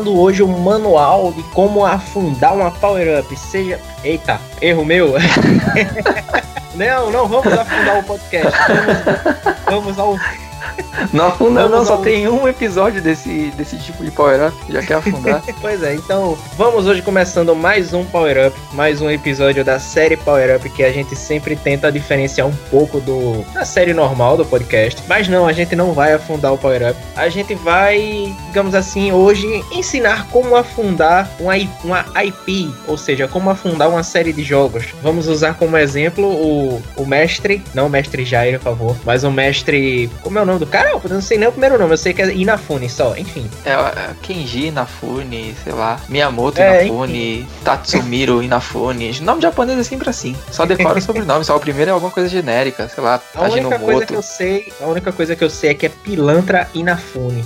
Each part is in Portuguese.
hoje o manual de como afundar uma power up. Seja. Eita, erro meu. não, não vamos afundar o podcast. Vamos, vamos ao não afunda não, só tem um episódio desse, desse tipo de Power Up, já quer afundar. pois é, então vamos hoje começando mais um Power Up, mais um episódio da série Power Up que a gente sempre tenta diferenciar um pouco do da série normal do podcast. Mas não, a gente não vai afundar o Power Up. A gente vai, digamos assim, hoje ensinar como afundar uma, uma IP, ou seja, como afundar uma série de jogos. Vamos usar como exemplo o, o mestre, não o mestre Jair, por favor, mas o mestre. Como é o nome do cara? Eu não sei nem o primeiro nome, eu sei que é Inafune só, enfim. É, é Kenji Inafune, sei lá, Miyamoto é, Inafune, enfim. Tatsumiro Inafune. Nome japonês é sempre assim. Só decora o sobrenome, só o primeiro é alguma coisa genérica, sei lá, a única coisa que eu sei, A única coisa que eu sei é que é Pilantra Inafune.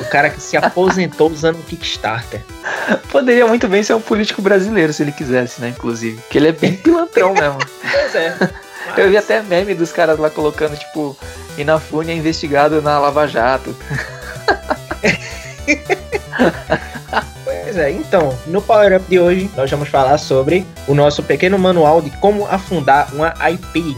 O cara que se aposentou usando o Kickstarter. Poderia muito bem ser um político brasileiro, se ele quisesse, né? Inclusive. Porque ele é bem pilantrão mesmo. pois é. Eu vi até meme dos caras lá colocando, tipo, Inafune é investigado na Lava Jato. Pois é, então, no Power Up de hoje, nós vamos falar sobre o nosso pequeno manual de como afundar uma IP.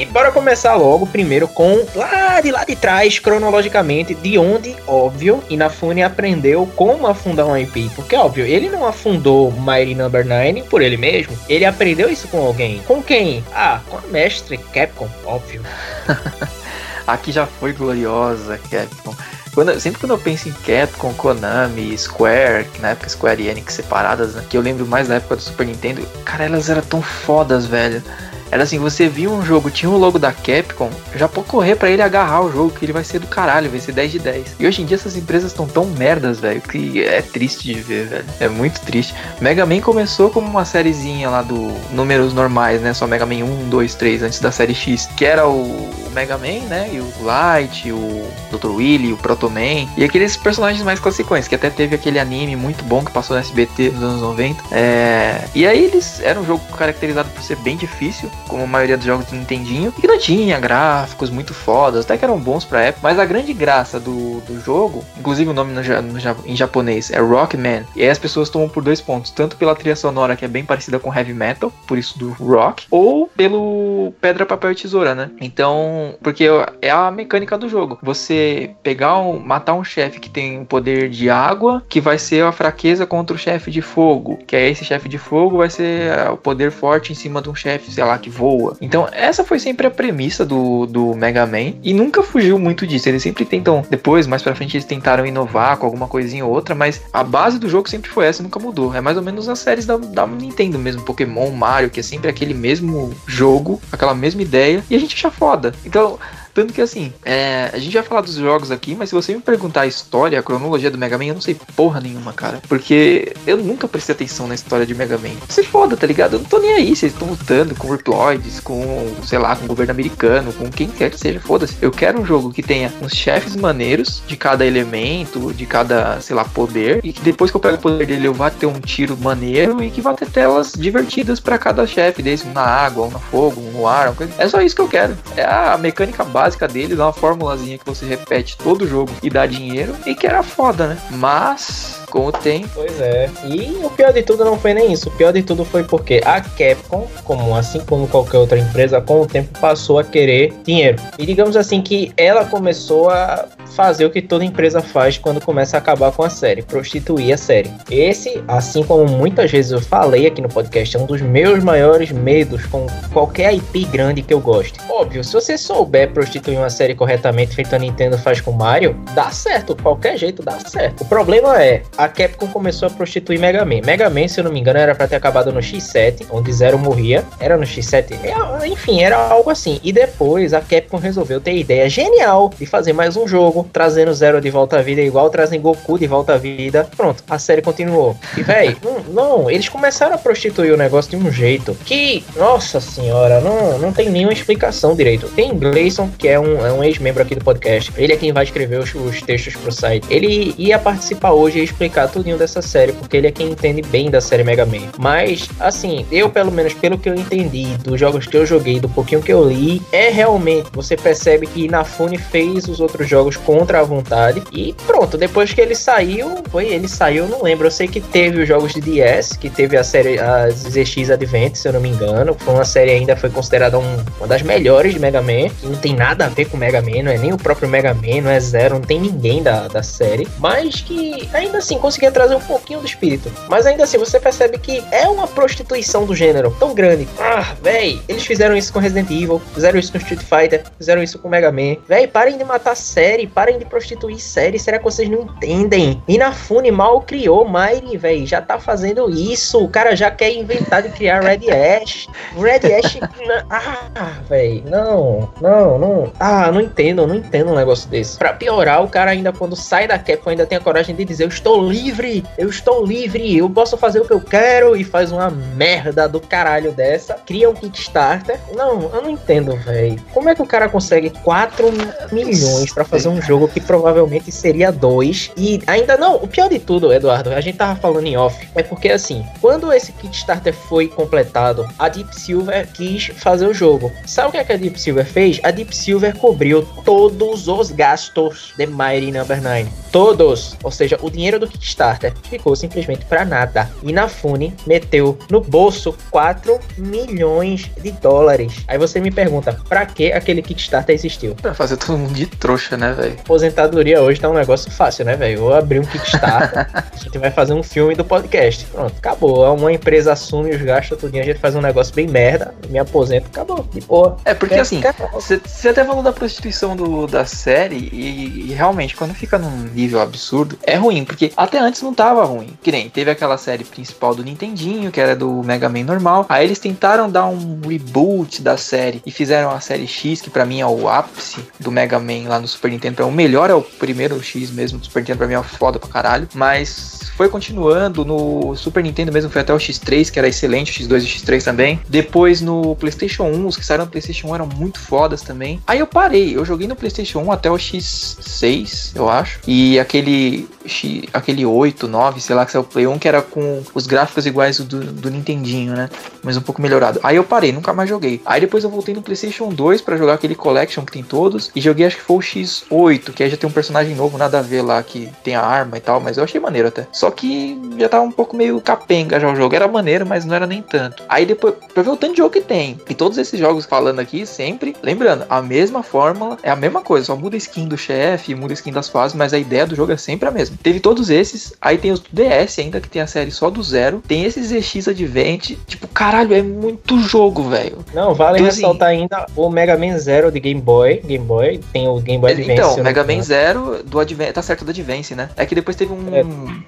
E bora começar logo primeiro com lá de lá de trás, cronologicamente, de onde, óbvio, Inafune aprendeu como afundar um IP. Porque, óbvio, ele não afundou Mighty Number 9 por ele mesmo. Ele aprendeu isso com alguém. Com quem? Ah, com a mestre Capcom, óbvio. Aqui já foi gloriosa, Capcom. Quando, sempre quando eu penso em Capcom, Konami, Square, que na época Square e Enix separadas, né, que eu lembro mais da época do Super Nintendo, cara, elas eram tão fodas, velho. Era assim, você viu um jogo, tinha o logo da Capcom, já pode correr para ele agarrar o jogo, que ele vai ser do caralho, vai ser 10 de 10. E hoje em dia essas empresas estão tão merdas, velho, que é triste de ver, velho. É muito triste. Mega Man começou como uma sériezinha lá do números normais, né? Só Mega Man 1, 2, 3, antes da série X, que era o Mega Man, né? E o Light, o Dr. Willy, o Proto Man. E aqueles personagens mais classicões, que até teve aquele anime muito bom que passou no SBT nos anos 90. É... E aí eles. Era um jogo caracterizado por ser bem difícil como a maioria dos jogos do Nintendinho, e que não tinha gráficos muito fodas, até que eram bons pra época, mas a grande graça do, do jogo, inclusive o nome no, no, em japonês é Rockman, e aí as pessoas tomam por dois pontos, tanto pela trilha sonora que é bem parecida com heavy metal, por isso do rock, ou pelo pedra, papel e tesoura, né? Então, porque é a mecânica do jogo. Você pegar um, matar um chefe que tem um poder de água, que vai ser a fraqueza contra o chefe de fogo, que é esse chefe de fogo vai ser o poder forte em cima de um chefe, sei lá, que voa. Então, essa foi sempre a premissa do, do Mega Man e nunca fugiu muito disso. Eles sempre tentam, depois, mais pra frente, eles tentaram inovar com alguma coisinha ou outra, mas a base do jogo sempre foi essa, nunca mudou. É mais ou menos as séries da, da Nintendo mesmo, Pokémon, Mario, que é sempre aquele mesmo jogo, aquela mesma ideia, e a gente acha foda. Então, tanto que assim, é, a gente vai falar dos jogos aqui, mas se você me perguntar a história, a cronologia do Mega Man, eu não sei porra nenhuma, cara. Porque eu nunca prestei atenção na história de Mega Man. Você foda, tá ligado? Eu não tô nem aí. Vocês estão lutando com Reploids, com, sei lá, com o governo americano, com quem quer que seja, foda-se. Eu quero um jogo que tenha uns chefes maneiros de cada elemento, de cada, sei lá, poder. E que depois que eu pego o poder dele, eu vá ter um tiro maneiro e que vá ter telas divertidas para cada chefe desse, um na água, um no fogo, um no ar. Coisa... É só isso que eu quero. É a mecânica básica básica dele, dá uma formulazinha que você repete todo jogo e dá dinheiro, e que era foda, né? Mas com o tempo. Pois é. E o pior de tudo não foi nem isso. O pior de tudo foi porque a Capcom, como assim como qualquer outra empresa, com o tempo passou a querer dinheiro. E digamos assim que ela começou a fazer o que toda empresa faz quando começa a acabar com a série, prostituir a série. Esse, assim como muitas vezes eu falei aqui no podcast, é um dos meus maiores medos com qualquer IP grande que eu goste. Óbvio, se você souber prostituir uma série corretamente, feito a Nintendo faz com Mario, dá certo, qualquer jeito dá certo. O problema é, a Capcom começou a prostituir Mega Man. Mega Man, se eu não me engano, era para ter acabado no X7, onde Zero morria. Era no X7? É, enfim, era algo assim. E depois a Capcom resolveu ter a ideia genial de fazer mais um jogo, trazendo Zero de volta à vida, igual trazem Goku de volta à vida. Pronto, a série continuou. E, véi, não, não, eles começaram a prostituir o negócio de um jeito que, nossa senhora, não, não tem nenhuma explicação direito. Tem Gleison, que é um, é um ex-membro aqui do podcast. Ele é quem vai escrever os, os textos pro site. Ele ia participar hoje e explicar tudinho dessa série, porque ele é quem entende bem da série Mega Man. Mas, assim, eu pelo menos pelo que eu entendi dos jogos que eu joguei, do pouquinho que eu li, é realmente, você percebe que Inafune fez os outros jogos contra a vontade. E pronto, depois que ele saiu, foi ele saiu, não lembro. Eu sei que teve os jogos de DS, que teve a série as ZX Advent, se eu não me engano. Foi uma série ainda foi considerada um, uma das melhores de Mega Man. Não tem nada a ver com Mega Man, não é nem o próprio Mega Man, não é zero, não tem ninguém da, da série. Mas que ainda assim conseguia trazer um pouquinho do espírito. Mas ainda assim, você percebe que é uma prostituição do gênero tão grande. Ah, véi, eles fizeram isso com Resident Evil, fizeram isso com Street Fighter, fizeram isso com Mega Man. Véi, parem de matar série, parem de prostituir série. Será que vocês não entendem? Inafune mal criou Mighty, véi, já tá fazendo isso. O cara já quer inventar de criar Red Ash. Red Ash. ah, véi, não, não, não. Ah, não entendo, não entendo um negócio desse. Pra piorar, o cara ainda quando sai da Capcom ainda tem a coragem de dizer: Eu estou livre, eu estou livre, eu posso fazer o que eu quero e faz uma merda do caralho dessa. Cria um Kickstarter. Não, eu não entendo, velho. Como é que o cara consegue 4 milhões para fazer um jogo que provavelmente seria 2 e ainda não? O pior de tudo, Eduardo, a gente tava falando em off, é porque assim, quando esse Kickstarter foi completado, a Deep Silver quis fazer o jogo. Sabe o que, é que a Deep Silver fez? A Deep Silver cobriu todos os gastos de Mighty Number 9. Todos. Ou seja, o dinheiro do Kickstarter ficou simplesmente para nada. E na Fune meteu no bolso 4 milhões de dólares. Aí você me pergunta, para que aquele Kickstarter existiu? Pra fazer todo mundo de trouxa, né, velho? Aposentadoria hoje tá um negócio fácil, né, velho? Vou abrir um Kickstarter, a gente vai fazer um filme do podcast. Pronto, acabou. Uma empresa assume os gastos, dia a gente faz um negócio bem merda, me aposento, acabou, de boa. É, porque é, assim, você até falou da prostituição do, da série e, e realmente, quando fica num nível absurdo, é ruim, porque até antes não tava ruim. Que nem teve aquela série principal do Nintendinho, que era do Mega Man normal. Aí eles tentaram dar um reboot da série e fizeram a série X, que para mim é o ápice do Mega Man lá no Super Nintendo. O melhor é o primeiro X mesmo do Super Nintendo, pra mim é foda pra caralho. Mas foi continuando no Super Nintendo mesmo, foi até o X3, que era excelente, o X2 e o X3 também. Depois no PlayStation 1, os que saíram no PlayStation 1 eram muito fodas também. Aí eu parei, eu joguei no PlayStation 1 até o X6, eu acho. E aquele X, aquele 8, 9, sei lá, que saiu o Play 1, que era com os gráficos iguais do, do Nintendinho, né? Mas um pouco melhorado. Aí eu parei, nunca mais joguei. Aí depois eu voltei no PlayStation 2 para jogar aquele Collection que tem todos. E joguei, acho que foi o X8, que aí já tem um personagem novo, nada a ver lá, que tem a arma e tal. Mas eu achei maneiro até. Só que já tava um pouco meio capenga já o jogo. Era maneiro, mas não era nem tanto. Aí depois, pra ver o tanto de jogo que tem. E todos esses jogos falando aqui, sempre, lembrando, a mesma fórmula, é a mesma coisa. Só muda a skin do chefe, muda a skin das fases, mas a ideia do jogo é sempre a mesma. Teve todos esses, aí tem os do DS ainda, que tem a série só do zero. Tem esses ZX Advent. Tipo, caralho, é muito jogo, velho. Não, vale então, assim, ressaltar assim, ainda o Mega Man Zero de Game Boy. Game Boy, tem o Game Boy Advance. Então, Mega Man Zero do Advance, tá certo, do Advance, né? É que depois teve um.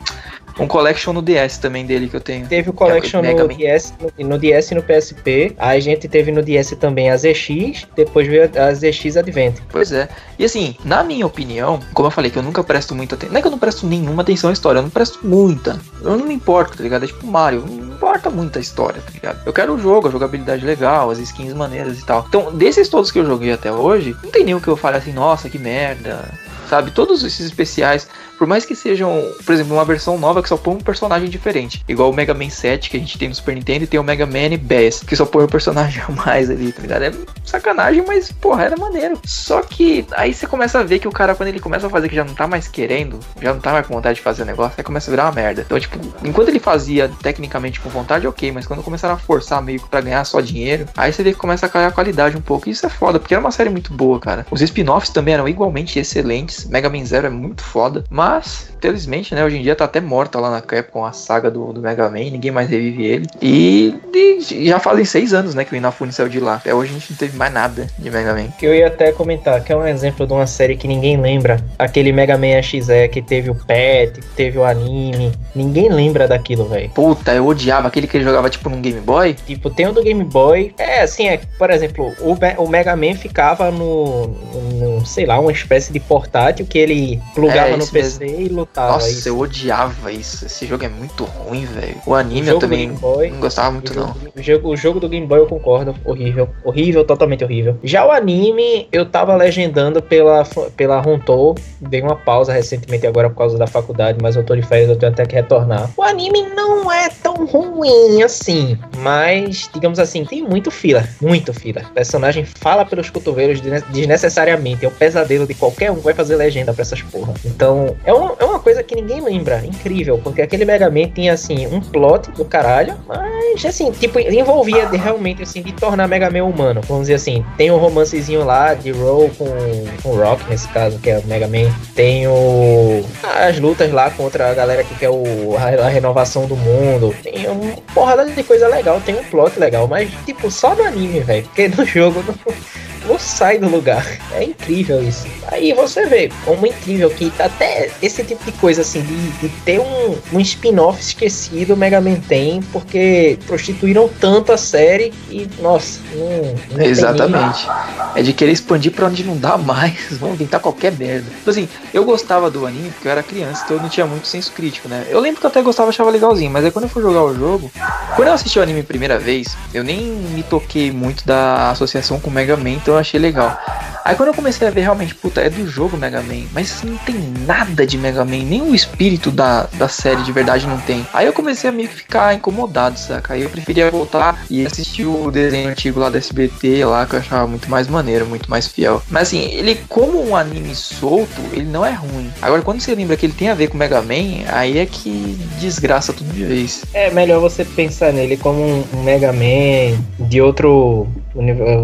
Um collection no DS também dele que eu tenho. Teve o collection é no DS, no, no, DS e no PSP. Aí a gente teve no DS também a ZX, depois veio a ZX Advent. Pois é. E assim, na minha opinião, como eu falei, que eu nunca presto muita atenção. Não é que eu não presto nenhuma atenção à história, eu não presto muita. Eu não me importo, tá ligado? É tipo Mario, não importa muito a história, tá ligado? Eu quero o jogo, a jogabilidade legal, as skins maneiras e tal. Então, desses todos que eu joguei até hoje, não tem nenhum que eu fale assim, nossa, que merda. Sabe? Todos esses especiais por mais que sejam, por exemplo, uma versão nova que só põe um personagem diferente. Igual o Mega Man 7 que a gente tem no Super Nintendo e tem o Mega Man Bass, que só põe um personagem a mais ali, tá ligado? É sacanagem, mas, porra, era maneiro. Só que aí você começa a ver que o cara, quando ele começa a fazer que já não tá mais querendo, já não tá mais com vontade de fazer o negócio, aí começa a virar uma merda. Então, tipo, enquanto ele fazia tecnicamente com vontade, ok, mas quando começaram a forçar meio que pra ganhar só dinheiro, aí você vê que começa a cair a qualidade um pouco. E isso é foda, porque era uma série muito boa, cara. Os spin-offs também eram igualmente excelentes. Mega Man Zero é muito foda, mas infelizmente, né, hoje em dia tá até morta lá na Capcom a saga do, do Mega Man, ninguém mais revive ele. E, e, já fazem seis anos, né, que o Inafune saiu de lá. Até hoje a gente não teve mais nada de Mega Man. Eu ia até comentar que é um exemplo de uma série que ninguém lembra. Aquele Mega Man XE que teve o Pet, que teve o anime. Ninguém lembra daquilo, velho. Puta, eu odiava aquele que ele jogava tipo num Game Boy. Tipo, tem o do Game Boy. É, assim, é, por exemplo, o, o Mega Man ficava no, no, sei lá, uma espécie de portátil que ele plugava é, no PC mesmo. e lutava. Nossa, isso. eu odiava isso. Esse jogo é muito ruim, velho. O anime o eu também Boy, não gostava muito, o não. o, jogo, o jogo do Game Boy eu concordo. Horrível. Horrível, totalmente horrível. Já o anime, eu tava legendando pela, pela Rontou, dei uma pausa recentemente agora por causa da faculdade, mas eu tô de férias, eu tenho até que retornar. O anime não é tão ruim assim, mas, digamos assim, tem muito fila, muito fila. O personagem fala pelos cotovelos desnecessariamente, é o pesadelo de qualquer um que vai fazer legenda pra essas porra. Então, é uma, é uma coisa que ninguém lembra, incrível, porque aquele Mega Man tinha, assim, um plot do caralho, mas, assim, tipo, envolvia de, realmente, assim, de tornar Mega Man humano. Vamos dizer assim, tem um romancezinho lá de Roll com, com Rock, nesse caso, que é o Mega Man. Tem o, as lutas lá contra a galera que quer o, a, a renovação do mundo. Tem uma porrada de coisa legal, tem um plot legal, mas, tipo, só no anime, velho, porque no jogo não não sai do lugar. É incrível isso. Aí você vê como é incrível que até esse tipo de coisa assim, de, de ter um, um spin-off esquecido, o Mega Man tem, porque prostituíram tanto a série e, nossa, não, não Exatamente. É de querer expandir pra onde não dá mais, vão inventar qualquer merda. Tipo assim, eu gostava do anime porque eu era criança, então eu não tinha muito senso crítico, né? Eu lembro que eu até gostava, achava legalzinho, mas aí quando eu fui jogar o jogo, quando eu assisti o anime a primeira vez, eu nem me toquei muito da associação com o Mega Man, então eu achei legal. Aí quando eu comecei a ver realmente, puta, é do jogo Mega Man, mas não tem nada de Mega Man, nem o espírito da, da série de verdade não tem. Aí eu comecei a meio que ficar incomodado, saca? Aí eu preferia voltar e assistir o desenho antigo lá da SBT lá, que eu achava muito mais maneiro, muito mais fiel. Mas assim, ele como um anime solto, ele não é ruim. Agora quando você lembra que ele tem a ver com Mega Man, aí é que desgraça tudo de vez. É melhor você pensar nele como um Mega Man de outro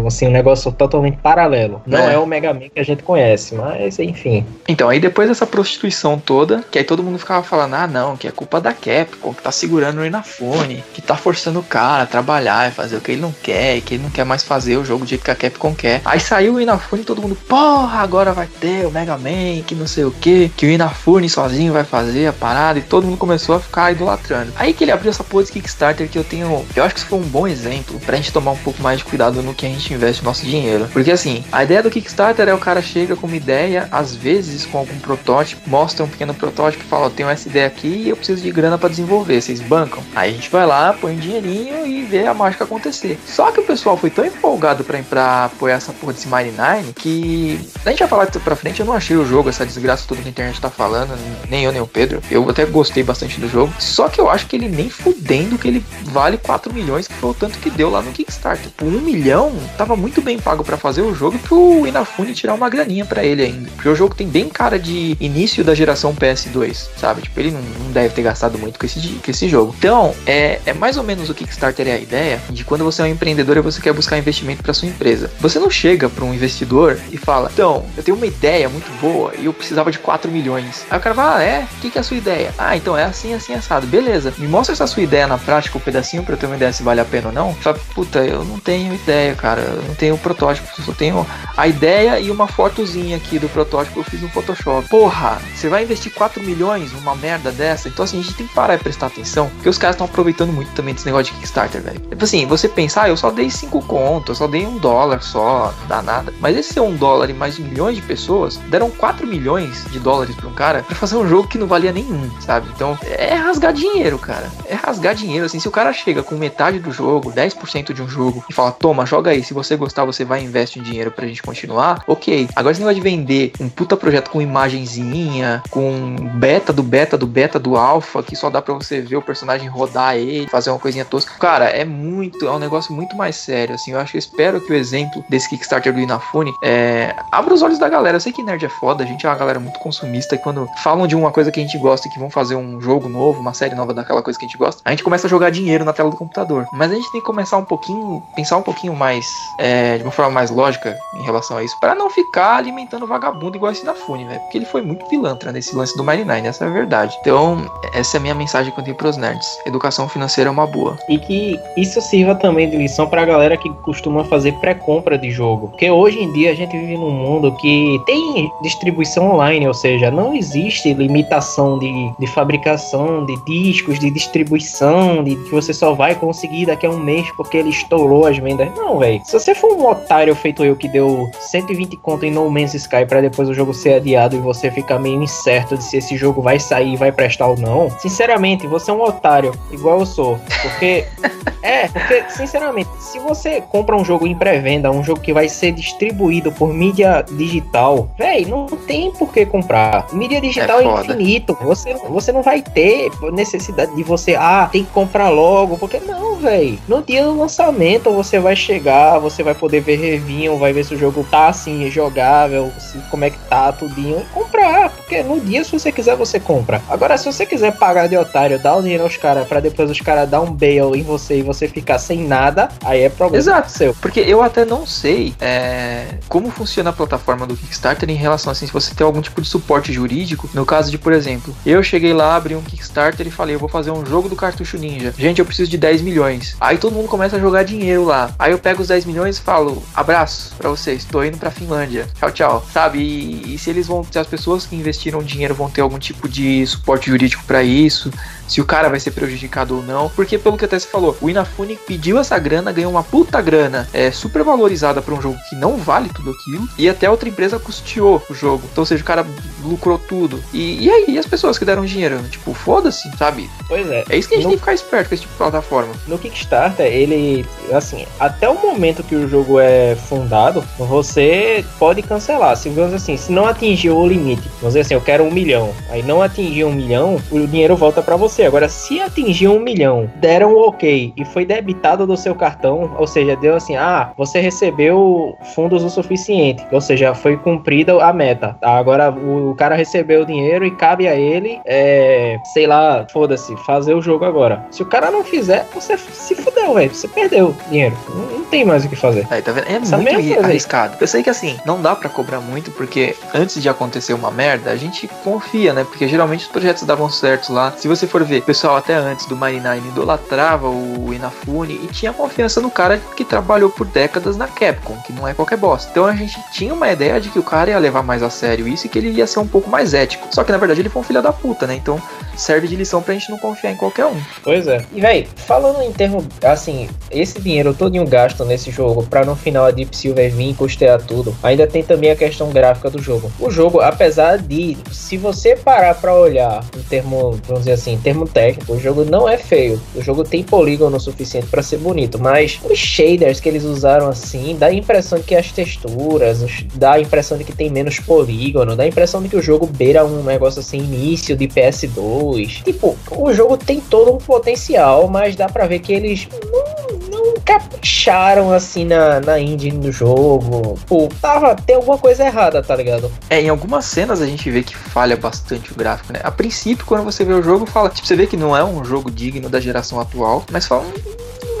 assim, um negócio totalmente paralelo. Não é. é o Mega Man que a gente conhece, mas enfim. Então, aí depois dessa prostituição toda, que aí todo mundo ficava falando, ah não, que é culpa da Capcom, que tá segurando o Inafune, que tá forçando o cara a trabalhar e fazer o que ele não quer, que ele não quer mais fazer o jogo do jeito que a Capcom quer. Aí saiu o Inafune e todo mundo, porra, agora vai ter o Mega Man, que não sei o que, que o Inafune sozinho vai fazer a parada, e todo mundo começou a ficar idolatrando. Aí que ele abriu essa porra de Kickstarter que eu tenho, eu acho que isso foi um bom exemplo pra gente tomar um pouco mais de cuidado no que a gente investe nosso dinheiro. Porque assim, a ideia do Kickstarter é o cara chega com uma ideia, às vezes com algum protótipo, mostra um pequeno protótipo e fala: Eu tenho essa ideia aqui e eu preciso de grana para desenvolver, vocês bancam? Aí a gente vai lá, põe um dinheirinho e vê a mágica acontecer. Só que o pessoal foi tão empolgado pra, pra apoiar essa porra desse Mine Nine que a gente vai falar pra frente. Eu não achei o jogo, essa desgraça toda que a internet tá falando, nem eu nem o Pedro. Eu até gostei bastante do jogo. Só que eu acho que ele nem fudendo que ele vale 4 milhões, que foi o tanto que deu lá no Kickstarter. Por 1 milhão, tava muito bem pago para fazer o jogo pro Inafune tirar uma graninha para ele ainda. Porque o jogo tem bem cara de início da geração PS2, sabe? Tipo, ele não, não deve ter gastado muito com esse, com esse jogo. Então, é, é mais ou menos o Kickstarter é a ideia de quando você é um empreendedor e você quer buscar investimento para sua empresa. Você não chega para um investidor e fala: Então, eu tenho uma ideia muito boa e eu precisava de 4 milhões. Aí o cara fala: Ah, é? O que, que é a sua ideia? Ah, então é assim, assim, assado. Beleza, me mostra essa sua ideia na prática, um pedacinho para eu ter uma ideia se vale a pena ou não. Fala, puta, eu não tenho ideia, cara. Eu não tenho protótipo, só tenho a ideia e uma fotozinha aqui do protótipo que eu fiz no Photoshop. Porra, você vai investir 4 milhões numa merda dessa? Então assim, a gente tem que parar e prestar atenção, porque os caras estão aproveitando muito também desse negócio de Kickstarter, velho. Tipo assim, você pensar, ah, eu só dei 5 contos, eu só dei um dólar só, não dá nada. Mas esse é um dólar e mais de milhões de pessoas deram 4 milhões de dólares pra um cara pra fazer um jogo que não valia nenhum, sabe? Então é rasgar dinheiro, cara. É rasgar dinheiro. Assim, se o cara chega com metade do jogo, 10% de um jogo, e fala, toma, joga aí, se você gostar, você vai investir dinheiro pra gente continuar, ok. Agora esse negócio de vender um puta projeto com imagenzinha, com beta do beta do beta do alfa, que só dá pra você ver o personagem rodar ele, fazer uma coisinha tosca. Cara, é muito, é um negócio muito mais sério, assim. Eu acho que espero que o exemplo desse Kickstarter do Inafune é, abra os olhos da galera. Eu sei que nerd é foda, a gente é uma galera muito consumista e quando falam de uma coisa que a gente gosta e que vão fazer um jogo novo, uma série nova daquela coisa que a gente gosta, a gente começa a jogar dinheiro na tela do computador. Mas a gente tem que começar um pouquinho, pensar um pouquinho mais, é, de uma forma mais lógica em relação a isso, para não ficar alimentando vagabundo igual esse da Fune, velho. Porque ele foi muito pilantra nesse lance do Mine Nine, essa é a verdade. Então, essa é a minha mensagem que eu tenho pros nerds. Educação financeira é uma boa. E que isso sirva também de lição pra galera que costuma fazer pré-compra de jogo. Porque hoje em dia a gente vive num mundo que tem distribuição online, ou seja, não existe limitação de, de fabricação de discos, de distribuição, de que você só vai conseguir daqui a um mês porque ele estourou as vendas. Não, velho. Se você for um otário feito eu que deu 120 conto em No Man's Sky para depois o jogo ser adiado e você ficar meio incerto de se esse jogo vai sair e vai prestar ou não, sinceramente, você é um otário, igual eu sou. Porque É, porque, sinceramente, se você compra um jogo em pré-venda, um jogo que vai ser distribuído por mídia digital, véi, não tem por que comprar. Mídia digital é, é infinito. Você, você não vai ter necessidade de você, ah, tem que comprar logo, porque não, véi. No dia do lançamento você vai chegar, você vai poder ver review, vai ver se o jogo tá assim, jogável, se, como é que tá, tudinho, e comprar. Porque no dia, se você quiser, você compra. Agora, se você quiser pagar de otário, dar o dinheiro aos caras, pra depois os caras dar um bail em você e você ficar sem nada, aí é problema Exato. seu. Porque eu até não sei é, como funciona a plataforma do Kickstarter em relação assim, se você tem algum tipo de suporte jurídico. No caso de, por exemplo, eu cheguei lá, abri um Kickstarter e falei, eu vou fazer um jogo do cartucho ninja. Gente, eu preciso de 10 milhões. Aí todo mundo começa a jogar dinheiro lá. Aí eu pego os 10 milhões e falo, abraço para vocês, tô indo pra Finlândia. Tchau, tchau. Sabe? E, e se eles vão, se as pessoas que investiram dinheiro vão ter algum tipo de suporte jurídico para isso, se o cara vai ser prejudicado ou não. Porque, pelo que até você falou, o Inafune pediu essa grana, ganhou uma puta grana é, super valorizada para um jogo que não vale tudo aquilo, e até outra empresa custeou o jogo. Então, ou seja, o cara lucrou tudo. E, e aí, e as pessoas que deram dinheiro? Tipo, foda-se, sabe? Pois é. É isso que a gente no... tem que ficar esperto com esse tipo de plataforma. No Kickstarter, ele, assim, até o momento que o jogo é fundado, você pode cancelar. Se vamos assim, se não atingiu o limite, vamos dizer assim, eu quero um milhão, aí não atingiu um milhão, o dinheiro volta para você. Agora, se atingir um milhão, deram um ok e foi debitado do seu cartão, ou seja, deu assim, ah, você recebeu fundos o suficiente, ou seja, foi cumprida a meta. Agora o cara recebeu o dinheiro e cabe a ele, é, sei lá, foda-se, fazer o jogo agora. Se o cara não fizer, você se fudeu, velho. Você perdeu dinheiro. Não, não, tem mais o que fazer. Aí, tá vendo? É Essa muito arriscado. Eu sei que assim, não dá para cobrar muito, porque antes de acontecer uma merda, a gente confia, né? Porque geralmente os projetos davam certo lá. Se você for ver, o pessoal até antes do Marinine idolatrava o Inafune e tinha confiança no cara que trabalhou por décadas na Capcom, que não é qualquer bosta. Então a gente tinha uma ideia de que o cara ia levar mais a sério isso e que ele ia ser um pouco mais ético. Só que na verdade ele foi um filho da puta, né? Então serve de lição pra gente não confiar em qualquer um. Pois é. E véi, falando em termo, assim, esse dinheiro todo em um gasto nesse jogo pra no final a Deep Silver vir e custear tudo, ainda tem também a questão gráfica do jogo. O jogo, apesar de, se você parar pra olhar em termo, vamos dizer assim, em termo técnico, o jogo não é feio. O jogo tem polígono o suficiente para ser bonito, mas os shaders que eles usaram assim, dá a impressão de que as texturas, dá a impressão de que tem menos polígono, dá a impressão de que o jogo beira um negócio assim, início de PS2, Tipo, o jogo tem todo um potencial, mas dá pra ver que eles não, não capricharam assim na, na engine do jogo. Pô, tava, tem alguma coisa errada, tá ligado? É, em algumas cenas a gente vê que falha bastante o gráfico, né? A princípio, quando você vê o jogo, fala, tipo, você vê que não é um jogo digno da geração atual, mas fala,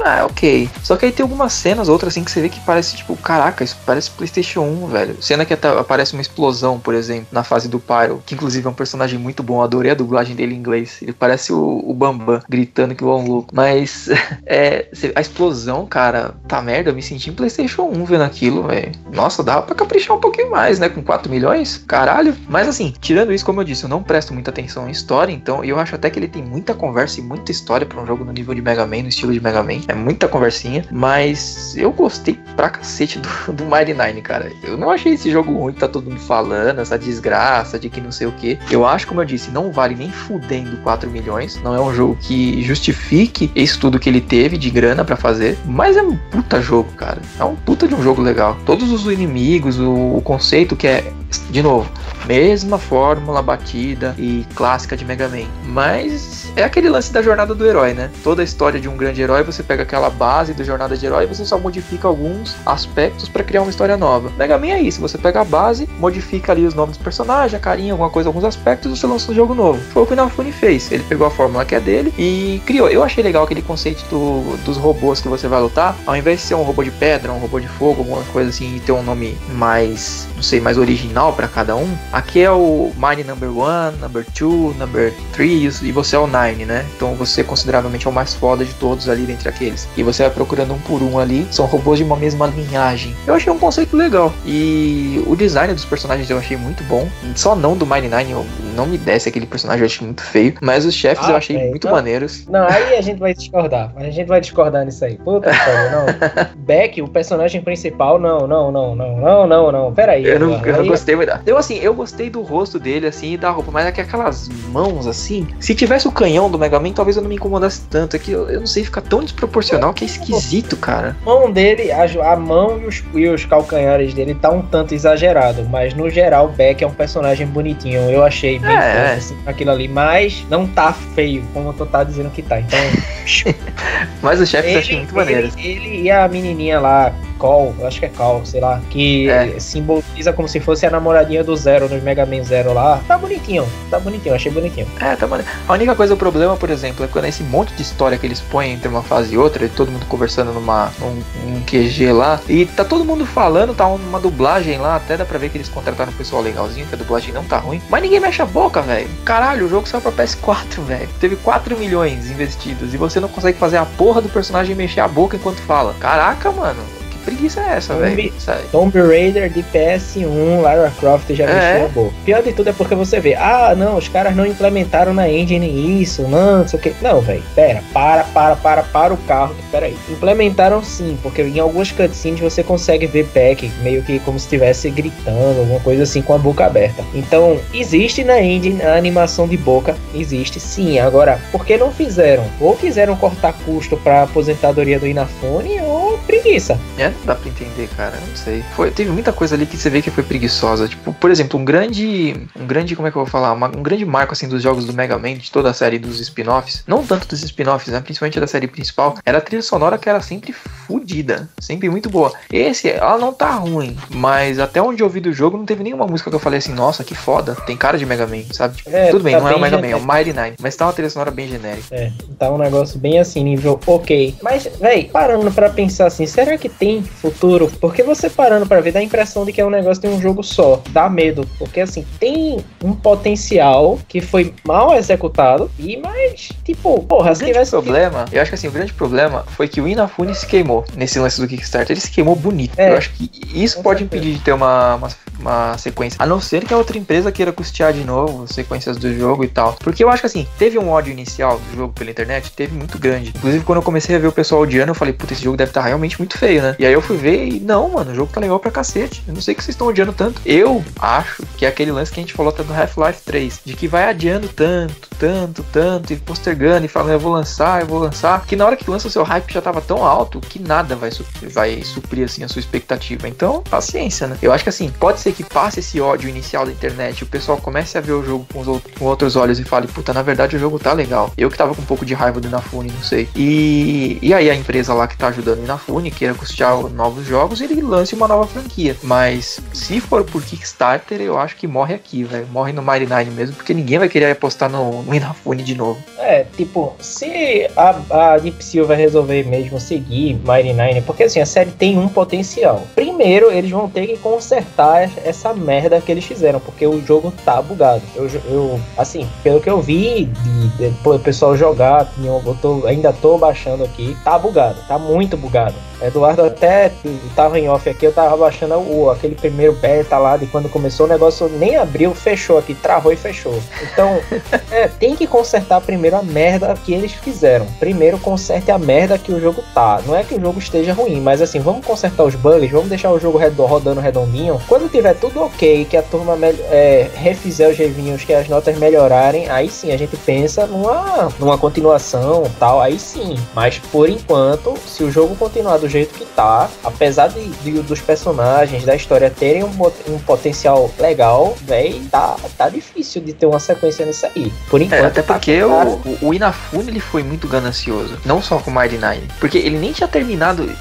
ah, ok. Só que aí tem algumas cenas, outras assim, que você vê que parece, tipo, caraca, isso parece PlayStation 1, velho. Cena que aparece uma explosão, por exemplo, na fase do Pyro, que inclusive é um personagem muito bom, adorei a dublagem dele em inglês. Ele parece o, o Bambam gritando que vão louco. Mas é, a explosão, cara, tá merda, eu me senti em PlayStation 1 vendo aquilo, velho. Nossa, dava pra caprichar um pouquinho mais, né? Com 4 milhões? Caralho. Mas assim, tirando isso, como eu disse, eu não presto muita atenção em história, então eu acho até que ele tem muita conversa e muita história para um jogo no nível de Mega Man, no estilo de Mega Man. É muita conversinha, mas eu gostei pra cacete do, do Mighty Nine, cara. Eu não achei esse jogo ruim que tá todo mundo falando, essa desgraça de que não sei o que. Eu acho, como eu disse, não vale nem fudendo 4 milhões. Não é um jogo que justifique isso tudo que ele teve de grana para fazer, mas é um puta jogo, cara. É um puta de um jogo legal. Todos os inimigos, o, o conceito que é, de novo, mesma fórmula batida e clássica de Mega Man. Mas é aquele lance da jornada do herói, né? Toda a história de um grande herói, você pega aquela base da jornada de herói e você só modifica alguns aspectos para criar uma história nova. Mega Man é isso, você pega a base, modifica ali os nomes dos personagens, a carinha, alguma coisa, alguns aspectos e você lança um jogo novo. Foi o que o Inafune fez. Ele pegou a fórmula que é dele e criou. Eu achei legal aquele conceito do, dos robôs que você vai lutar, ao invés de ser um robô de pedra, um robô de fogo, alguma coisa assim, e ter um nome mais, não sei, mais original para cada um. Aqui é o Mine Number 1, Number 2, Number 3 e você é o Nine, né? Então você consideravelmente é o mais foda de todos ali dentre aqueles. E você vai procurando um por um ali, são robôs de uma mesma linhagem. Eu achei um conceito legal. E o design dos personagens eu achei muito bom. Só não do Mine Nine, eu não me desce aquele personagem, eu achei muito feio. Mas os chefes ah, eu achei é, muito não, maneiros. Não, aí a gente vai discordar. A gente vai discordar nisso aí. Puta que não. Beck, o personagem principal, não, não, não, não, não, não, não. Pera aí. Eu não, eu não gostei muito. Eu assim, eu gostei do rosto dele, assim, e da roupa, mas é que aquelas mãos, assim, se tivesse o canhão canhão do Mega Man, talvez eu não me incomodasse tanto. É que eu, eu não sei, fica tão desproporcional que é esquisito, cara. A mão dele, a, a mão e os, e os calcanhares dele tá um tanto exagerado, mas no geral o Beck é um personagem bonitinho. Eu achei bem É, é. assim, aquilo ali, mas não tá feio, como tu tá dizendo que tá. Então, Mas os chefes eu achei muito ele, ele e a menininha lá, Call, eu acho que é Call, sei lá, que É. simboliza como se fosse a namoradinha do Zero no Mega Man Zero lá. Tá bonitinho, tá bonitinho, achei bonitinho. É, tá maneiro. A única coisa, o problema, por exemplo, é quando esse monte de história que eles põem entre uma fase e outra, e todo mundo conversando numa um, um QG lá, e tá todo mundo falando, tá uma dublagem lá, até dá pra ver que eles contrataram um pessoal legalzinho, que a dublagem não tá ruim, mas ninguém mexe a boca, velho. Caralho, o jogo saiu pra PS4, velho. Teve 4 milhões investidos e você não consegue fazer a porra do personagem mexer a boca enquanto fala. Caraca, mano. Preguiça é essa, velho? Tomb Raider de PS1, Lara Croft já É. mexeu a boca. Pior de tudo é porque você vê, ah, não, os caras não implementaram na engine isso, não, não sei o que. Não, velho, pera, para, para, para, para o carro, pera aí. Implementaram sim, porque em algumas cutscenes você consegue ver Peck meio que como se estivesse gritando, alguma coisa assim com a boca aberta. Então, existe na engine a animação de boca, existe sim. Agora, por que não fizeram? Ou quiseram cortar custo pra aposentadoria do Inafune, ou preguiça. É, dá pra entender, cara. Não sei. Foi, teve muita coisa ali que você vê que foi preguiçosa. Tipo, por exemplo, um grande. Um grande. Como é que eu vou falar? Uma- um grande marco assim dos jogos do Mega Man, de toda a série dos spin-offs. Não tanto dos spin-offs, né? Principalmente da série principal. Era a trilha sonora que era sempre fodida. Sempre muito boa. Esse, ela não tá ruim. Mas até onde eu ouvi do jogo, não teve nenhuma música que eu falei assim, nossa, que foda. Tem cara de Mega Man, sabe? Tipo, É, tudo bem, tá não é o bem Mega Man, é genérico. o Mighty Nine. Mas tá uma trilha sonora bem genérica. É, tá um negócio bem assim, nível ok. Mas, véi, parando pra pensar assim, será que tem futuro? Porque você parando pra ver, dá a impressão de que é um negócio de um jogo só. Dá medo. Porque, assim, tem um potencial que foi mal executado. E, mas, tipo, porra, O se tivesse. problema, eu acho que assim, o grande problema foi que o Inafune se queimou nesse lance do Kickstarter. Ele se queimou bonito. É. Eu acho que isso pode certeza. impedir de ter uma, uma, uma sequência. A não ser que a outra empresa queira custear de novo sequências do jogo e tal. Porque eu acho que assim, teve um ódio inicial do jogo pela internet, teve muito grande. Inclusive, quando eu comecei a ver o pessoal odiando, eu falei, puta, esse jogo deve estar realmente muito feio, né? E aí eu fui ver e não, mano, o jogo tá legal pra cacete. Eu não sei que vocês estão odiando tanto. Eu acho que é aquele lance que a gente falou até do Half-Life 3, de que vai adiando tanto, tanto, tanto, e postergando e falando, eu vou lançar, eu vou lançar, que na hora que lança o seu hype já tava tão alto que nada vai, suprir, vai suprir assim, a sua expectativa. Então, paciência, né? Eu acho que assim, pode ser que passe esse ódio inicial da internet, o pessoal comece a ver o jogo com, outros, com outros olhos e fale, puta, na verdade o jogo tá legal. Eu que tava com um pouco de raiva do Inafune, não sei. E, e aí a empresa lá que tá ajudando o Inafune, queira custear novos jogos, ele lance uma nova franquia. Mas se for por Kickstarter, eu acho que morre aqui, velho. Morre no Mighty mesmo, porque ninguém vai querer apostar no, no Inafune de novo. É, tipo, se a, a Deep resolver mesmo seguir, mas 99, porque assim, a série tem um potencial. Primeiro, eles vão ter que consertar essa merda que eles fizeram, porque o jogo tá bugado. Eu, eu assim, pelo que eu vi depois o pessoal jogar, eu tô, ainda tô baixando aqui, tá bugado, tá muito bugado. Eduardo até tava em off aqui, eu tava baixando o, aquele primeiro beta lá de quando começou o negócio, nem abriu, fechou aqui, travou e fechou. Então, é, tem que consertar primeiro a merda que eles fizeram. Primeiro conserte a merda que o jogo tá. Não é que o jogo esteja ruim, mas assim, vamos consertar os bugs, vamos deixar o jogo rodando redondinho. Quando tiver tudo ok, que a turma é, refizer os revinhos, que as notas melhorarem, aí sim a gente pensa numa, numa continuação tal, aí sim. Mas por enquanto, se o jogo continuar do jeito que tá, apesar de, de- dos personagens, da história terem um, um potencial legal, véi, tá, tá difícil de ter uma sequência nisso aí. Por enquanto. É, até tá porque o, o Inafune ele foi muito ganancioso. Não só com o Mighty Nine. Porque ele nem tinha terminado,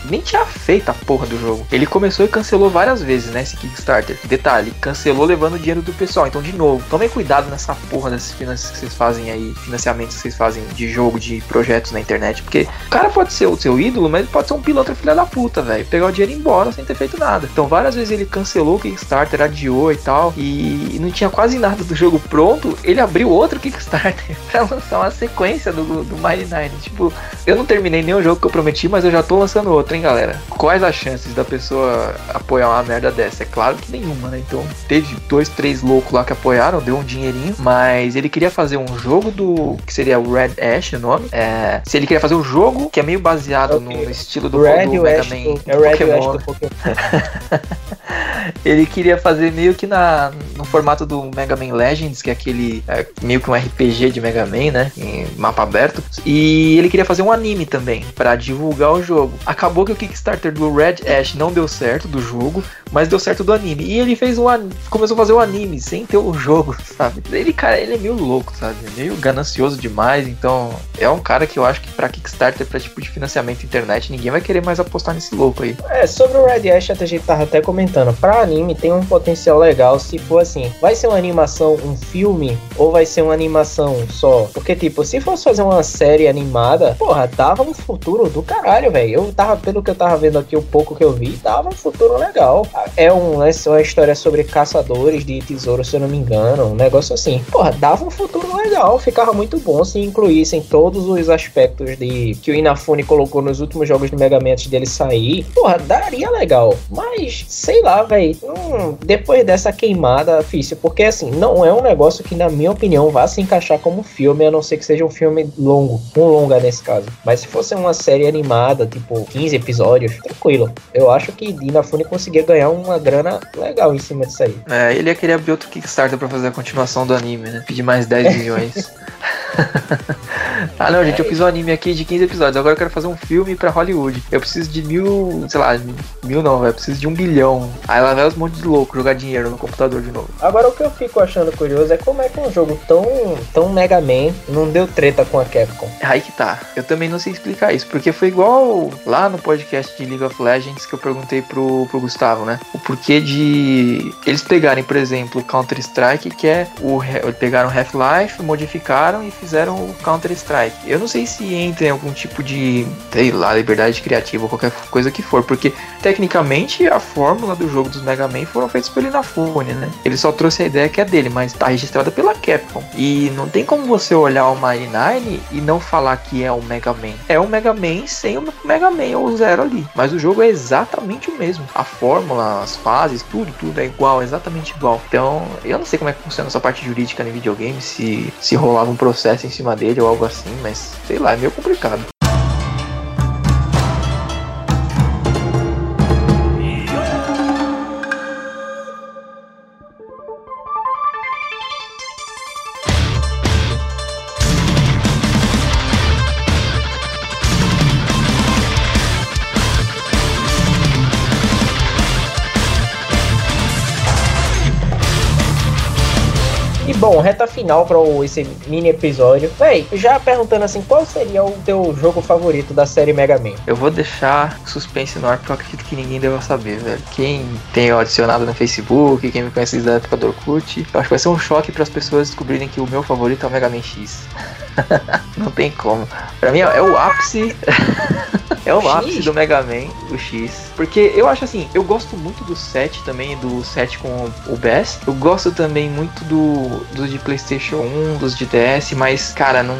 nem tinha feito a porra do jogo. Ele começou e cancelou várias vezes, né? Esse Kickstarter. Detalhe, cancelou levando o dinheiro do pessoal. Então, de novo, tomem cuidado nessa porra desses finanças que vocês fazem aí, financiamentos que vocês fazem de jogo, de projetos na internet. Porque o cara pode ser o seu ídolo, mas ele pode ser um pilantra filha da puta, velho. Pegar o dinheiro e ir embora sem ter feito nada. Então, várias vezes ele cancelou o Kickstarter, adiou e tal. E não tinha quase nada do jogo pronto. Ele abriu outro Kickstarter pra lançar uma sequência do, do Mighty Nine. Tipo, eu não terminei nenhum jogo que eu prometi, mas eu já tô lançando outro, hein, galera? Quais as chances da pessoa apoiar uma merda dessa? É claro que nenhuma, né? Então, teve dois, três loucos lá que apoiaram, deu um dinheirinho, mas ele queria fazer um jogo do. que seria o Red Ash, o nome. É, se ele queria fazer um jogo que é meio baseado no, Ok. no estilo do, Red do Mega Man é o Red Pokémon. West do Pokémon. Ele queria fazer meio que na, no formato do Mega Man Legends, que é aquele é, meio que um RPG de Mega Man, né? Em mapa aberto. E ele queria fazer um anime também, pra divulgar o jogo. Acabou que o Kickstarter do Red Ash não deu certo do jogo, mas deu certo do anime. E ele fez um começou a fazer o anime sem ter o jogo, sabe? Ele, cara, ele é meio louco, sabe? Meio ganancioso demais. Então, é um cara que eu acho que pra Kickstarter, pra tipo de financiamento internet, ninguém vai querer mais apostar nesse louco aí. É, sobre o Red Ash, a gente tava até comentando. Pra anime tem um potencial legal se for assim. Vai ser uma animação, um filme, ou vai ser uma animação só? Porque, tipo, se fosse fazer uma série animada, porra, dava um futuro do caralho, velho. Eu tava, pelo que eu tava vendo aqui, o pouco que eu vi, dava um futuro legal. É um, é uma história sobre caçadores de tesouros, se eu não me engano. Um negócio assim. Porra, dava um futuro legal. Ficava muito bom se incluíssem todos os aspectos de que o Inafune colocou nos últimos jogos do Mega Man antes dele sair. Porra, daria legal. Mas, sei lá, velho. Hum, depois dessa queimada, difícil. Porque, assim, não é um negócio que, na minha opinião, vá se encaixar como filme, a não ser que seja um filme longo. Um longa nesse caso. Mas se fosse uma série animada, tipo 15 episódios, tranquilo. Eu acho que Inafune conseguia ganhar uma grana legal em cima disso aí. É, ele ia querer abrir outro Kickstarter pra fazer a continuação do anime, né? Pedir mais 10 milhões. ah não, gente, eu fiz um anime aqui de 15 episódios, agora eu quero fazer um filme pra Hollywood. Eu preciso de mil, sei lá, mil não, eu preciso de um bilhão. Aí lá vai os montes de louco jogar dinheiro no computador de novo. Agora o que eu fico achando curioso é como é que um jogo tão, tão Mega Man não deu treta com a Capcom. Aí que tá. Eu também não sei explicar isso, porque foi igual lá no podcast de League of Legends que eu perguntei pro, pro Gustavo, né? O porquê de eles pegarem, por exemplo, Counter-Strike, que é o. Pegaram Half-Life, modificaram e fizeram o Counter-Strike. Eu não sei se entra em algum tipo de, sei lá, liberdade criativa ou qualquer coisa que for, porque tecnicamente a fórmula do jogo dos Mega Man foram feitos pelo Inafune, né? Ele só trouxe a ideia que é dele, mas tá registrada pela Capcom. E não tem como você olhar o Mighty Nine e não falar que é um Mega Man. É um Mega Man sem o Mega Man ou zero ali. Mas o jogo é exatamente o mesmo. A fórmula, as fases, tudo, tudo é igual, exatamente igual. Então, eu não sei como é que funciona essa parte jurídica no videogame, se, se rolava um processo em cima dele ou algo assim, mas sei lá, é meio complicado. Bom, reta final para esse mini episódio. Véi, já perguntando assim, qual seria o teu jogo favorito da série Mega Man? Eu vou deixar suspense no ar porque eu acredito que ninguém deva saber, velho. Quem tem adicionado no Facebook, quem me conhece desde a época do Orkut, eu acho que vai ser um choque para as pessoas descobrirem que o meu favorito é o Mega Man X. Não tem como. Pra mim é o ápice. é o X? ápice do Mega Man, o X. Porque eu acho assim, eu gosto muito do 7 também, do 7 com o Bass. Eu gosto também muito do dos de PlayStation 1, dos de DS, mas cara, não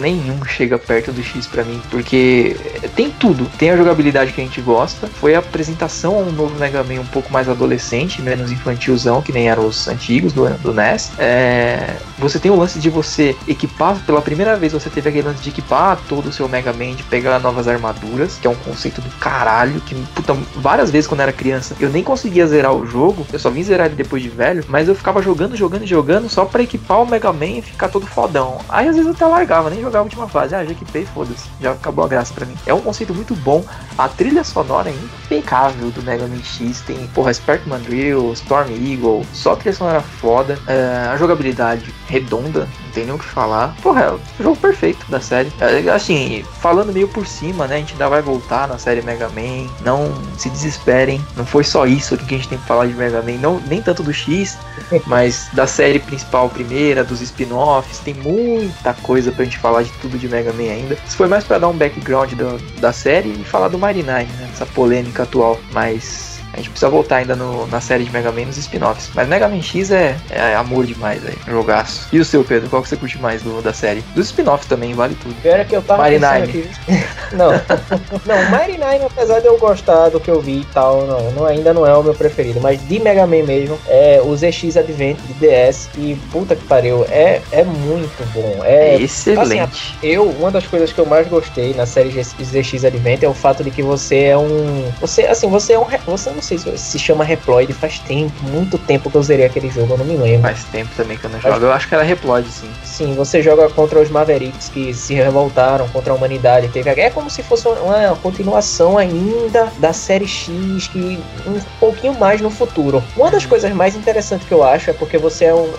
nenhum chega perto do X pra mim, porque tem tudo. Tem a jogabilidade que a gente gosta, foi a apresentação a um novo Mega Man um pouco mais adolescente, menos infantilzão, que nem eram os antigos do, do NES. É, você tem o lance de você equipar, pela primeira vez você teve aquele lance de equipar todo o seu Mega Man, de pegar novas armaduras, que é um conceito do caralho, que puta, várias vezes quando era criança eu nem conseguia zerar o jogo, eu só vim zerar ele depois de velho, mas eu ficava jogando, jogando, jogando só pra equipar o Mega Man e ficar todo fodão. Aí às vezes eu até largava, nem jogava a última fase, ah, já equipei, foda-se, já acabou a graça pra mim. É um conceito muito bom, a trilha sonora é impecável do Mega Man X, tem, porra, Sparkman Drill, Storm Eagle, só trilha sonora foda, é, a jogabilidade redonda, não tem nem o que falar. Porra, é o jogo perfeito da série. É, assim, falando meio por cima, né, a gente ainda vai voltar na série Mega Man, não se desesperem, não foi só isso que a gente tem que falar de Mega Man, não, nem tanto do X, mas da série principal primeira, dos spin-offs, tem muita coisa pra gente falar de tudo de Mega Man ainda. Isso foi mais pra dar um background do- da série e falar do Nine, né, essa polêmica atual, mas gente precisa voltar ainda no, na série de Mega Man nos spin-offs. Mas Mega Man X é, é amor demais aí, jogaço. E o seu, Pedro, qual que você curte mais do, da série? Dos spin-offs também, vale tudo. Pior é que eu tava Mighty pensando Nine. aqui. não, não, Mighty Nine, apesar de eu gostar do que eu vi e tal, não, não, ainda não é o meu preferido. Mas de Mega Man mesmo, é o ZX Advent de DS. E puta que pariu, é, é muito bom. É, É, excelente. eu, uma das coisas que eu mais gostei na série ZX Advent é o fato de que você é um. Você, assim, você é um. Você não sei se se chama Reploid, faz tempo, muito tempo que eu zerei aquele jogo, eu não me lembro. Faz tempo também que eu não jogo. Eu acho que era Reploid, sim. Sim, você joga contra os Mavericks que se revoltaram contra a humanidade. Teve, é como se fosse uma, uma continuação ainda da série X, que um pouquinho mais no futuro. Uma das coisas mais interessantes que eu acho é porque você é um,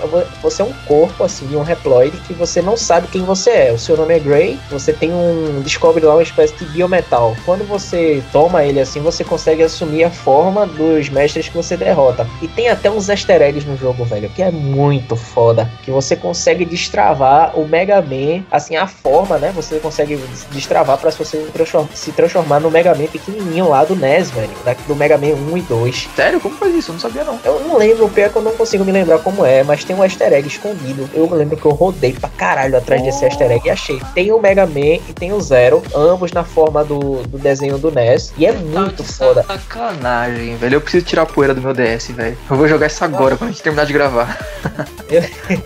você é um corpo, assim, um Reploid, que você não sabe quem você é. O seu nome é Grey, você tem um. descobre lá uma espécie de biometal. Quando você toma ele assim, você consegue assumir a forma dos mestres que você derrota. E tem até uns easter eggs no jogo, velho, que é muito foda. Que você consegue destravar o Mega Man, assim, a forma, né? Você consegue destravar pra você transform- se transformar no Mega Man pequenininho lá do NES, velho. da- Do Mega Man 1 e 2. Sério? Como faz isso? Eu não sabia, não. Eu não lembro, o pior é que eu não consigo me lembrar como é, mas tem um easter egg escondido. Eu lembro que eu rodei pra caralho atrás desse easter egg e achei. Tem o Mega Man e tem o Zero, ambos na forma do, do desenho do NES. E é muito Tá foda. Sacanagem, velho. Eu preciso tirar a poeira do meu DS, velho. Eu vou jogar isso agora, quando a gente terminar de gravar.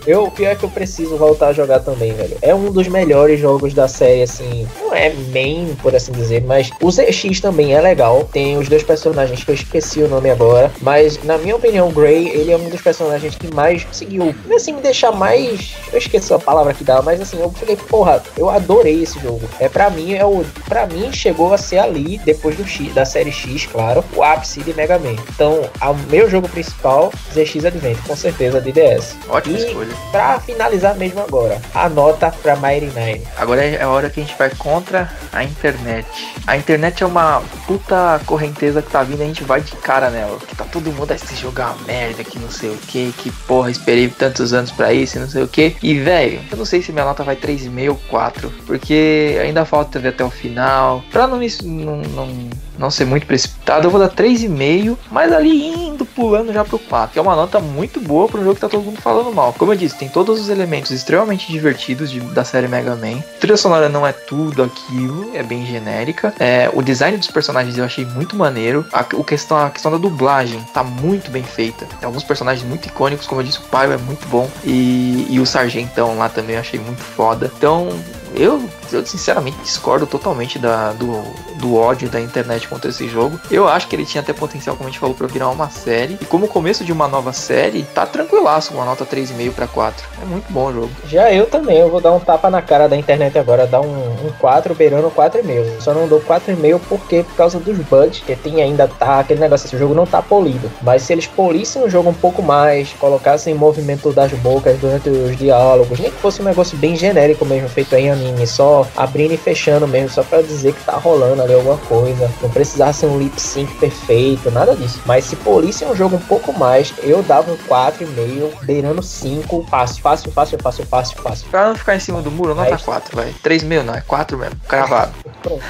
Eu, o pior é que eu preciso voltar a jogar também, velho. É um dos melhores jogos da série, assim. Não é main, por assim dizer, mas o ZX também é legal. Tem os dois personagens que eu esqueci o nome agora. Mas, na minha opinião, o Gray, ele é um dos personagens que mais conseguiu, assim, me deixar mais. Eu esqueci a palavra que dá, mas assim, eu falei, porra, eu adorei esse jogo. É pra mim, é o. Pra mim, chegou a ser ali, depois do X, da série X, claro, o ápice de Mega Man. Então, o meu jogo principal, ZX Advent, com certeza, de DS. Ótima E- escolha. Pra finalizar mesmo agora, a nota pra Mighty Nine. Agora é a hora que a gente vai contra a internet. A internet é uma puta correnteza que tá vindo e a gente vai de cara nela. Que tá todo mundo a se jogar uma merda, que não sei o que, que porra, esperei tantos anos pra isso e não sei o que. E velho, eu não sei se minha nota vai 3,5 ou 4, porque ainda falta ver até o final. Pra não, me, não, não, não ser muito precipitado, eu vou dar 3,5, mas ali indo, pulando já pro 4, que é uma nota muito boa pra um jogo que tá todo mundo falando mal. Como eu disse, tem todos os elementos extremamente divertidos de- da série Mega Man. A trilha sonora não é tudo aquilo, é bem genérica. É, o design dos personagens eu achei muito maneiro. A, o questão, a questão da dublagem tá muito bem feita. Tem alguns personagens muito icônicos, como eu disse, o Pyro é muito bom. E, e o Sargentão lá também eu achei muito foda. Então, eu, eu sinceramente discordo totalmente da, do, do ódio da internet contra esse jogo. Eu acho que ele tinha até potencial, como a gente falou, pra virar uma série. E como começo de uma nova série, tá tranquilaço, uma nota 3,5 pra 4. É muito bom o jogo. Já eu também, eu vou dar um tapa na cara da internet agora, dar um, um 4 beirando 4,5. Só não dou 4,5 porque por causa dos bugs, que tem ainda tá aquele negócio, esse jogo não tá polido. Mas se eles polissem o jogo um pouco mais, colocassem movimento das bocas durante os diálogos, nem que fosse um negócio bem genérico mesmo, feito em só abrindo e fechando mesmo, só pra dizer que tá rolando ali alguma coisa. Não precisava ser um lip sync perfeito, nada disso. Mas se polissem o jogo um pouco mais, eu dava um 4,5, beirando 5, fácil, fácil, fácil, fácil, fácil, fácil. Pra não ficar em cima do muro, nota Mas- 4, vai. 3,5 não, é 4 mesmo, cravado. Pronto.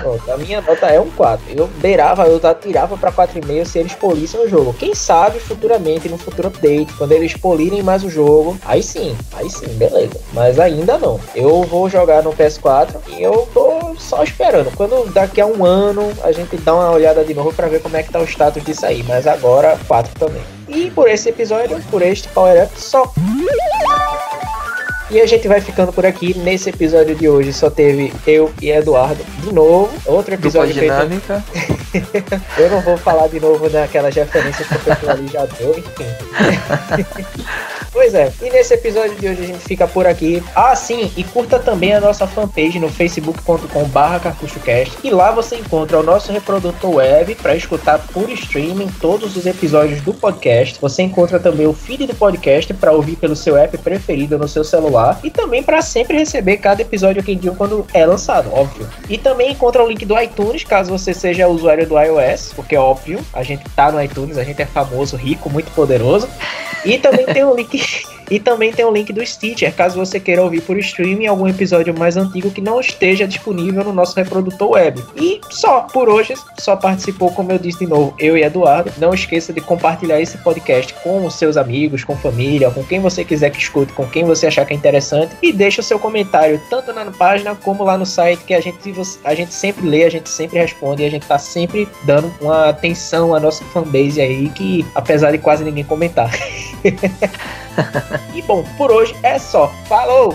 Pronto, a minha nota é um 4. Eu beirava, eu atirava pra 4,5 se eles polissem o jogo. Quem sabe futuramente, no futuro update, quando eles polirem mais o jogo, aí sim, aí sim, beleza. Mas ainda não. Eu vou jogar no PS4 e eu tô só esperando. Quando daqui a um ano a gente dá uma olhada de novo pra ver como é que tá o status disso aí. Mas agora 4 também. E por esse episódio, por este Power Up, só. E a gente vai ficando por aqui. Nesse episódio de hoje só teve eu e Eduardo de novo. Outro Dupla episódio feito. dinâmica. Eu não vou falar de novo daquelas referências porque aquilo ali já deu, enfim. Pois é, e nesse episódio de hoje a gente fica por aqui. Ah, sim, e curta também a nossa fanpage no facebook.com.br cartuchocast e lá você encontra o nosso reprodutor web para escutar por streaming todos os episódios do podcast. Você encontra também o feed do podcast para ouvir pelo seu app preferido no seu celular e também para sempre receber cada episódio aqui em dia quando é lançado, óbvio. E também encontra o link do iTunes, caso você seja usuário do iOS, porque é óbvio, a gente tá no iTunes, a gente é famoso, rico, muito poderoso. E também tem um link E também tem o link do Stitcher, caso você queira ouvir por streaming algum episódio mais antigo que não esteja disponível no nosso reprodutor web. E só, por hoje, só participou, como eu disse de novo, eu e Eduardo. Não esqueça de compartilhar esse podcast com os seus amigos, com família, com quem você quiser que escute, com quem você achar que é interessante. E deixa o seu comentário, tanto na página como lá no site, que a gente, a gente sempre lê, a gente sempre responde e a gente tá sempre dando uma atenção à nossa fanbase aí, que apesar de quase ninguém comentar. e bom, por hoje é só. Falou!